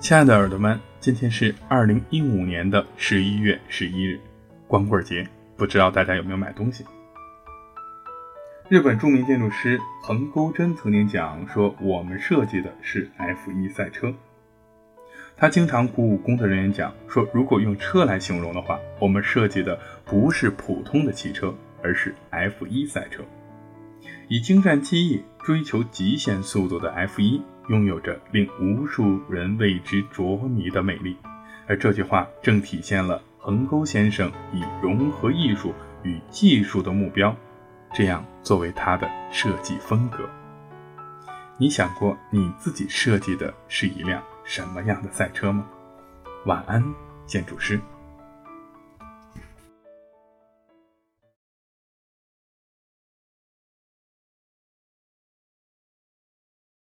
亲爱的耳朵们，今天是二零一五年的十一月十一日，光棍节，不知道大家有没有买东西？日本著名建筑师横沟真曾经讲说：“我们设计的是 F1 赛车。”他经常鼓舞工作人员讲说：“如果用车来形容的话，我们设计的不是普通的汽车，而是 F1 赛车。以精湛技艺追求极限速度的 F1，拥有着令无数人为之着迷的魅力。”而这句话正体现了横沟先生以融合艺术与技术的目标。这样作为他的设计风格，你想过你自己设计的是一辆什么样的赛车吗？晚安，建筑师。